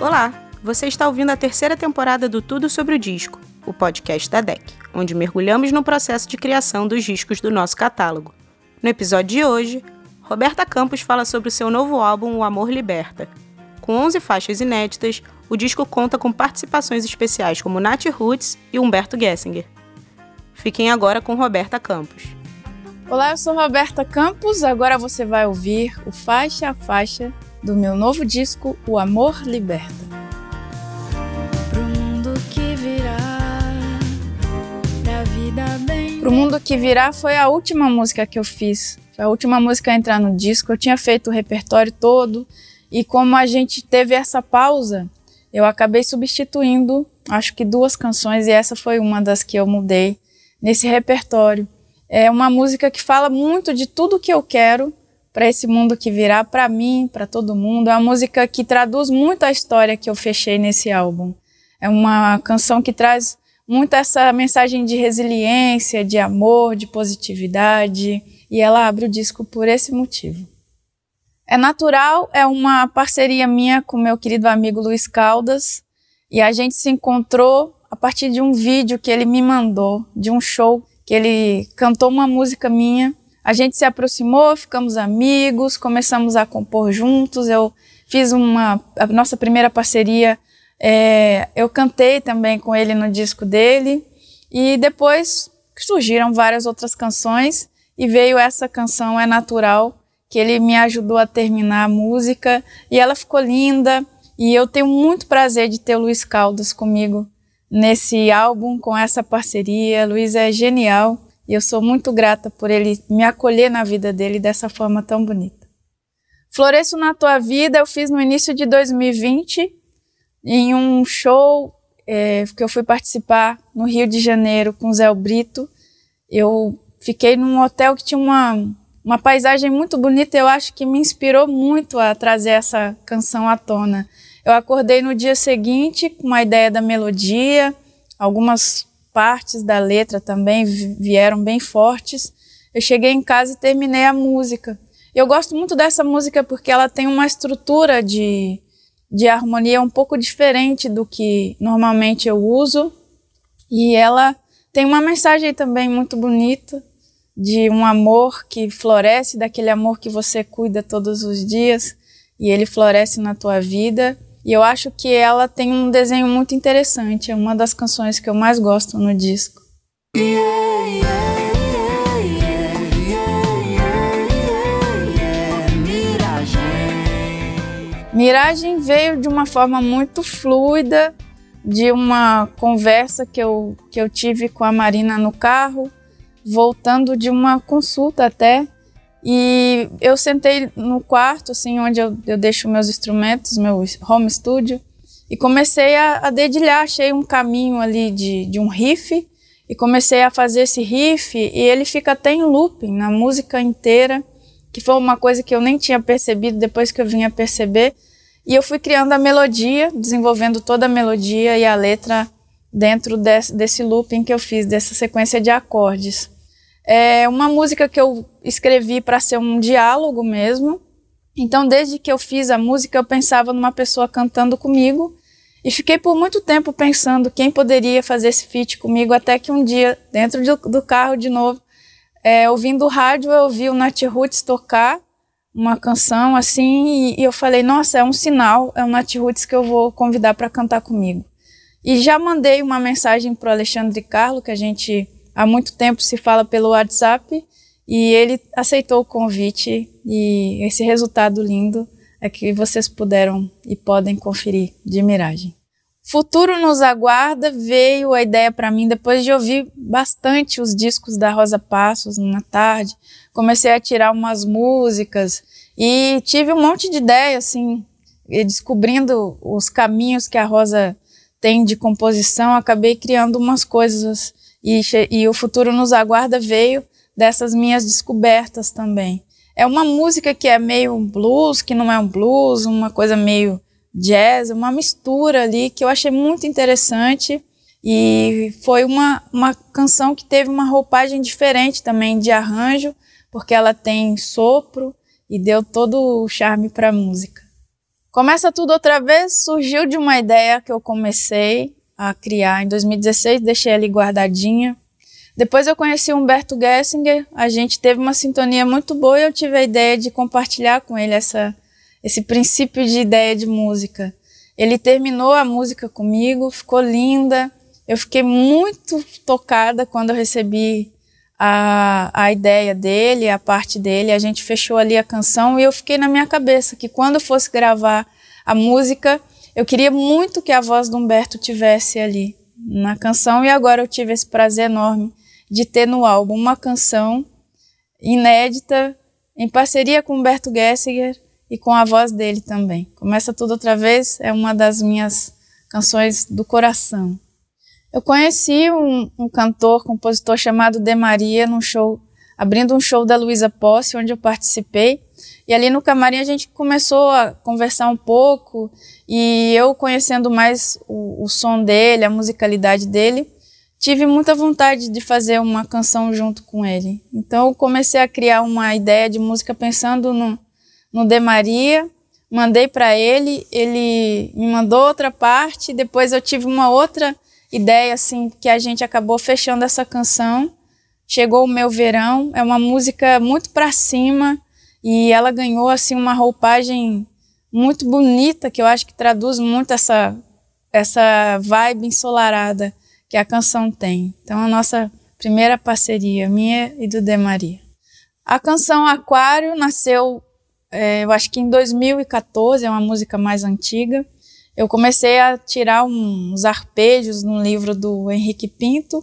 Olá, você está ouvindo a terceira temporada do Tudo sobre o Disco, o podcast da DEC, onde mergulhamos no processo de criação dos discos do nosso catálogo. No episódio de hoje, Roberta Campos fala sobre o seu novo álbum O Amor Liberta. Com 11 faixas inéditas, o disco conta com participações especiais como Nath Roots e Humberto Gessinger. Fiquem agora com Roberta Campos. Olá, eu sou Roberta Campos. Agora você vai ouvir o faixa a faixa do meu novo disco O Amor Liberta. Pro mundo que virá, da vida bem. Pro Mundo Que Virá foi a última música que eu fiz. Foi a última música a entrar no disco. Eu tinha feito o repertório todo e como a gente teve essa pausa, eu acabei substituindo, acho que duas canções e essa foi uma das que eu mudei nesse repertório. É uma música que fala muito de tudo que eu quero para esse mundo que virá, para mim, para todo mundo. É uma música que traduz muito a história que eu fechei nesse álbum. É uma canção que traz muito essa mensagem de resiliência, de amor, de positividade, e ela abre o disco por esse motivo. É Natural é uma parceria minha com meu querido amigo Luiz Caldas, e a gente se encontrou a partir de um vídeo que ele me mandou, de um show que ele cantou uma música minha. A gente se aproximou, ficamos amigos, começamos a compor juntos. Eu fiz uma a nossa primeira parceria. é, eu cantei também com ele no disco dele e depois surgiram várias outras canções e veio essa canção É Natural que ele me ajudou a terminar a música e ela ficou linda e eu tenho muito prazer de ter o Luiz Caldas comigo nesse álbum com essa parceria. Luiz é genial e eu sou muito grata por ele me acolher na vida dele dessa forma tão bonita. Floresço na Tua Vida eu fiz no início de 2020 em um show é, que eu fui participar no Rio de Janeiro com Zé Brito. Eu fiquei num hotel que tinha uma, uma paisagem muito bonita. Eu acho que me inspirou muito a trazer essa canção à tona. Eu acordei no dia seguinte com uma ideia da melodia, algumas partes da letra também vieram bem fortes. Eu cheguei em casa e terminei a música. Eu gosto muito dessa música porque ela tem uma estrutura de, de harmonia um pouco diferente do que normalmente eu uso. E ela tem uma mensagem também muito bonita de um amor que floresce, daquele amor que você cuida todos os dias e ele floresce na tua vida. E eu acho que ela tem um desenho muito interessante, é uma das canções que eu mais gosto no disco. Miragem veio de uma forma muito fluida, de uma conversa que eu, que eu tive com a Marina no carro, voltando de uma consulta até. E eu sentei no quarto, assim, onde eu, eu deixo meus instrumentos, meu home studio, e comecei a, a dedilhar. Achei um caminho ali de, de um riff, e comecei a fazer esse riff, e ele fica até em looping na música inteira, que foi uma coisa que eu nem tinha percebido depois que eu vim a perceber. E eu fui criando a melodia, desenvolvendo toda a melodia e a letra dentro desse, desse looping que eu fiz, dessa sequência de acordes. É uma música que eu escrevi para ser um diálogo mesmo. Então, desde que eu fiz a música, eu pensava numa pessoa cantando comigo e fiquei por muito tempo pensando quem poderia fazer esse feat comigo, até que um dia, dentro de, do carro de novo, é, ouvindo o rádio, eu ouvi o Nat Roots tocar uma canção assim e, e eu falei, nossa, é um sinal, é o Nat Roots que eu vou convidar para cantar comigo. E já mandei uma mensagem para o Alexandre Carlo, que a gente há muito tempo se fala pelo WhatsApp, e ele aceitou o convite e esse resultado lindo é que vocês puderam e podem conferir de Miragem. Futuro nos aguarda veio a ideia para mim depois de ouvir bastante os discos da Rosa Passos numa tarde. Comecei a tirar umas músicas e tive um monte de ideia assim, descobrindo os caminhos que a Rosa tem de composição, acabei criando umas coisas e, e o futuro nos aguarda veio dessas minhas descobertas também. É uma música que é meio blues, que não é um blues, uma coisa meio jazz, uma mistura ali que eu achei muito interessante e foi uma, uma canção que teve uma roupagem diferente também de arranjo, porque ela tem sopro e deu todo o charme para a música. Começa tudo outra vez, surgiu de uma ideia que eu comecei a criar em 2016, deixei ali guardadinha. Depois eu conheci Humberto Gessinger, a gente teve uma sintonia muito boa e eu tive a ideia de compartilhar com ele essa, esse princípio de ideia de música. Ele terminou a música comigo, ficou linda. Eu fiquei muito tocada quando eu recebi a, a ideia dele, a parte dele. A gente fechou ali a canção e eu fiquei na minha cabeça que quando fosse gravar a música, eu queria muito que a voz do Humberto tivesse ali na canção e agora eu tive esse prazer enorme de ter no álbum uma canção inédita em parceria com Humberto Gessinger e com a voz dele também. Começa tudo outra vez é uma das minhas canções do coração. Eu conheci um, um cantor, compositor chamado De Maria num show, abrindo um show da Luísa Posse, onde eu participei. E ali no camarim a gente começou a conversar um pouco e eu conhecendo mais o, o som dele, a musicalidade dele, tive muita vontade de fazer uma canção junto com ele. Então eu comecei a criar uma ideia de música pensando no, no De Maria, mandei para ele, ele me mandou outra parte, depois eu tive uma outra ideia assim que a gente acabou fechando essa canção. Chegou o meu verão, é uma música muito para cima e ela ganhou assim uma roupagem muito bonita que eu acho que traduz muito essa essa vibe ensolarada que a canção tem. Então a nossa primeira parceria minha e do De Maria. A canção Aquário nasceu, é, eu acho que em 2014, é uma música mais antiga eu comecei a tirar uns arpejos no livro do Henrique Pinto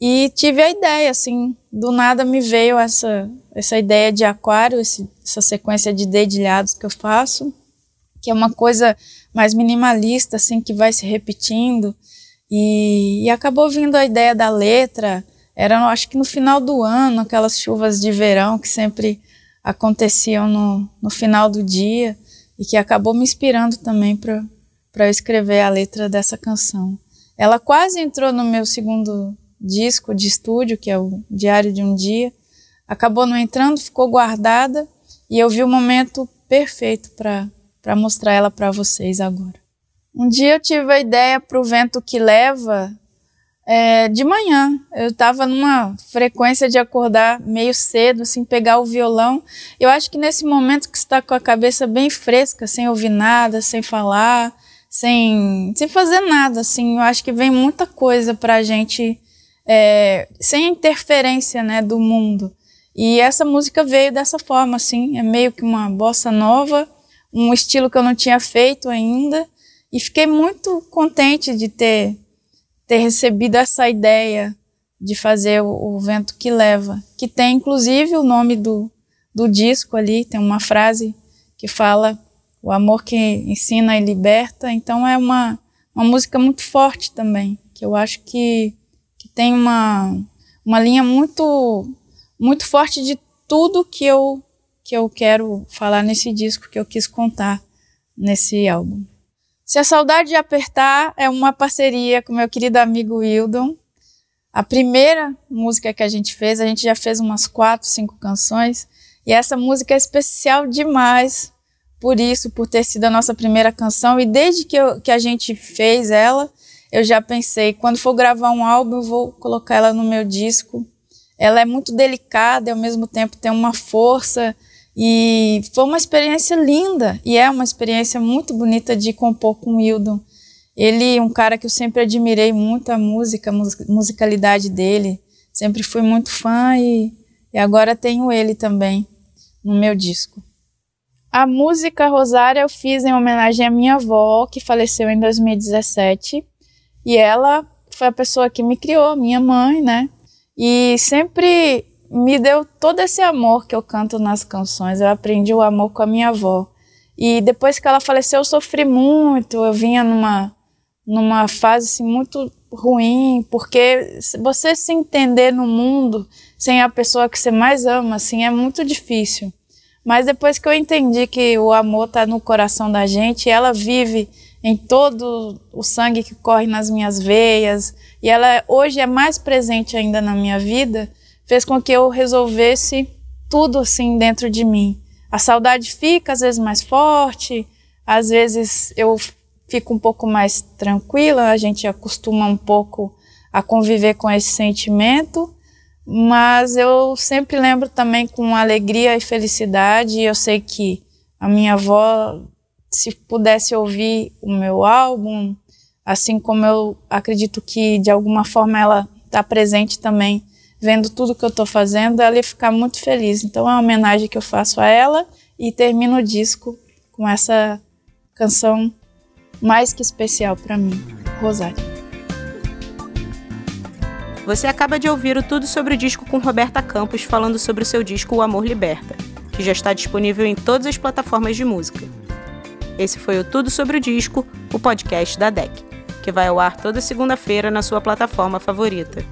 e tive a ideia, assim, do nada me veio essa, essa ideia de aquário, esse, essa sequência de dedilhados que eu faço, que é uma coisa mais minimalista, assim, que vai se repetindo. E, e acabou vindo a ideia da letra, era, acho que no final do ano, aquelas chuvas de verão que sempre aconteciam no, no final do dia e que acabou me inspirando também para eu escrever a letra dessa canção. Ela quase entrou no meu segundo disco de estúdio, que é o Diário de um Dia. Acabou não entrando, ficou guardada e eu vi o momento perfeito para mostrar ela para vocês agora. Um dia eu tive a ideia para o vento que leva é, de manhã. Eu estava numa frequência de acordar meio cedo, assim, pegar o violão. Eu acho que nesse momento que está com a cabeça bem fresca, sem ouvir nada, sem falar, sem, sem fazer nada, assim. Eu acho que vem muita coisa pra gente é, sem interferência, né, do mundo. E essa música veio dessa forma, assim, é meio que uma bossa nova, um estilo que eu não tinha feito ainda, e fiquei muito contente de ter, ter recebido essa ideia de fazer o, o Vento que Leva, que tem inclusive o nome do, do disco ali, tem uma frase que fala o amor que ensina e liberta. Então é uma, uma música muito forte também, que eu acho que, que tem uma, uma linha muito, muito forte de tudo que eu, que eu quero falar nesse disco, que eu quis contar nesse álbum. Se a Saudade de Apertar é uma parceria com meu querido amigo Wildon. A primeira música que a gente fez, a gente já fez umas quatro, cinco canções, e essa música é especial demais por isso, por ter sido a nossa primeira canção. E desde que, eu, que a gente fez ela, eu já pensei, quando for gravar um álbum, eu vou colocar ela no meu disco. Ela é muito delicada e ao mesmo tempo tem uma força. E foi uma experiência linda e é uma experiência muito bonita de compor com o Wildon. Ele, um cara que eu sempre admirei muito a música, a musicalidade dele. Sempre fui muito fã e, e agora tenho ele também no meu disco. A música Rosária eu fiz em homenagem à minha avó, que faleceu em 2017. E ela foi a pessoa que me criou, minha mãe, né? E sempre me deu todo esse amor que eu canto nas canções. Eu aprendi o amor com a minha avó. E depois que ela faleceu, eu sofri muito. Eu vinha numa, numa fase assim, muito ruim, porque você se entender no mundo sem a pessoa que você mais ama, assim, é muito difícil. Mas depois que eu entendi que o amor está no coração da gente, ela vive em todo o sangue que corre nas minhas veias, e ela hoje é mais presente ainda na minha vida, fez com que eu resolvesse tudo assim dentro de mim. A saudade fica às vezes mais forte, Às vezes eu fico um pouco mais tranquila, a gente acostuma um pouco a conviver com esse sentimento, mas eu sempre lembro também com alegria e felicidade. Eu sei que a minha avó, se pudesse ouvir o meu álbum, assim como eu acredito que de alguma forma ela está presente também, vendo tudo que eu estou fazendo, ela ia ficar muito feliz. Então é uma homenagem que eu faço a ela e termino o disco com essa canção mais que especial para mim, Rosário. Você acaba de ouvir o Tudo sobre o Disco com Roberta Campos falando sobre o seu disco O Amor Liberta, que já está disponível em todas as plataformas de música. Esse foi o Tudo sobre o Disco, o podcast da DEC, que vai ao ar toda segunda-feira na sua plataforma favorita.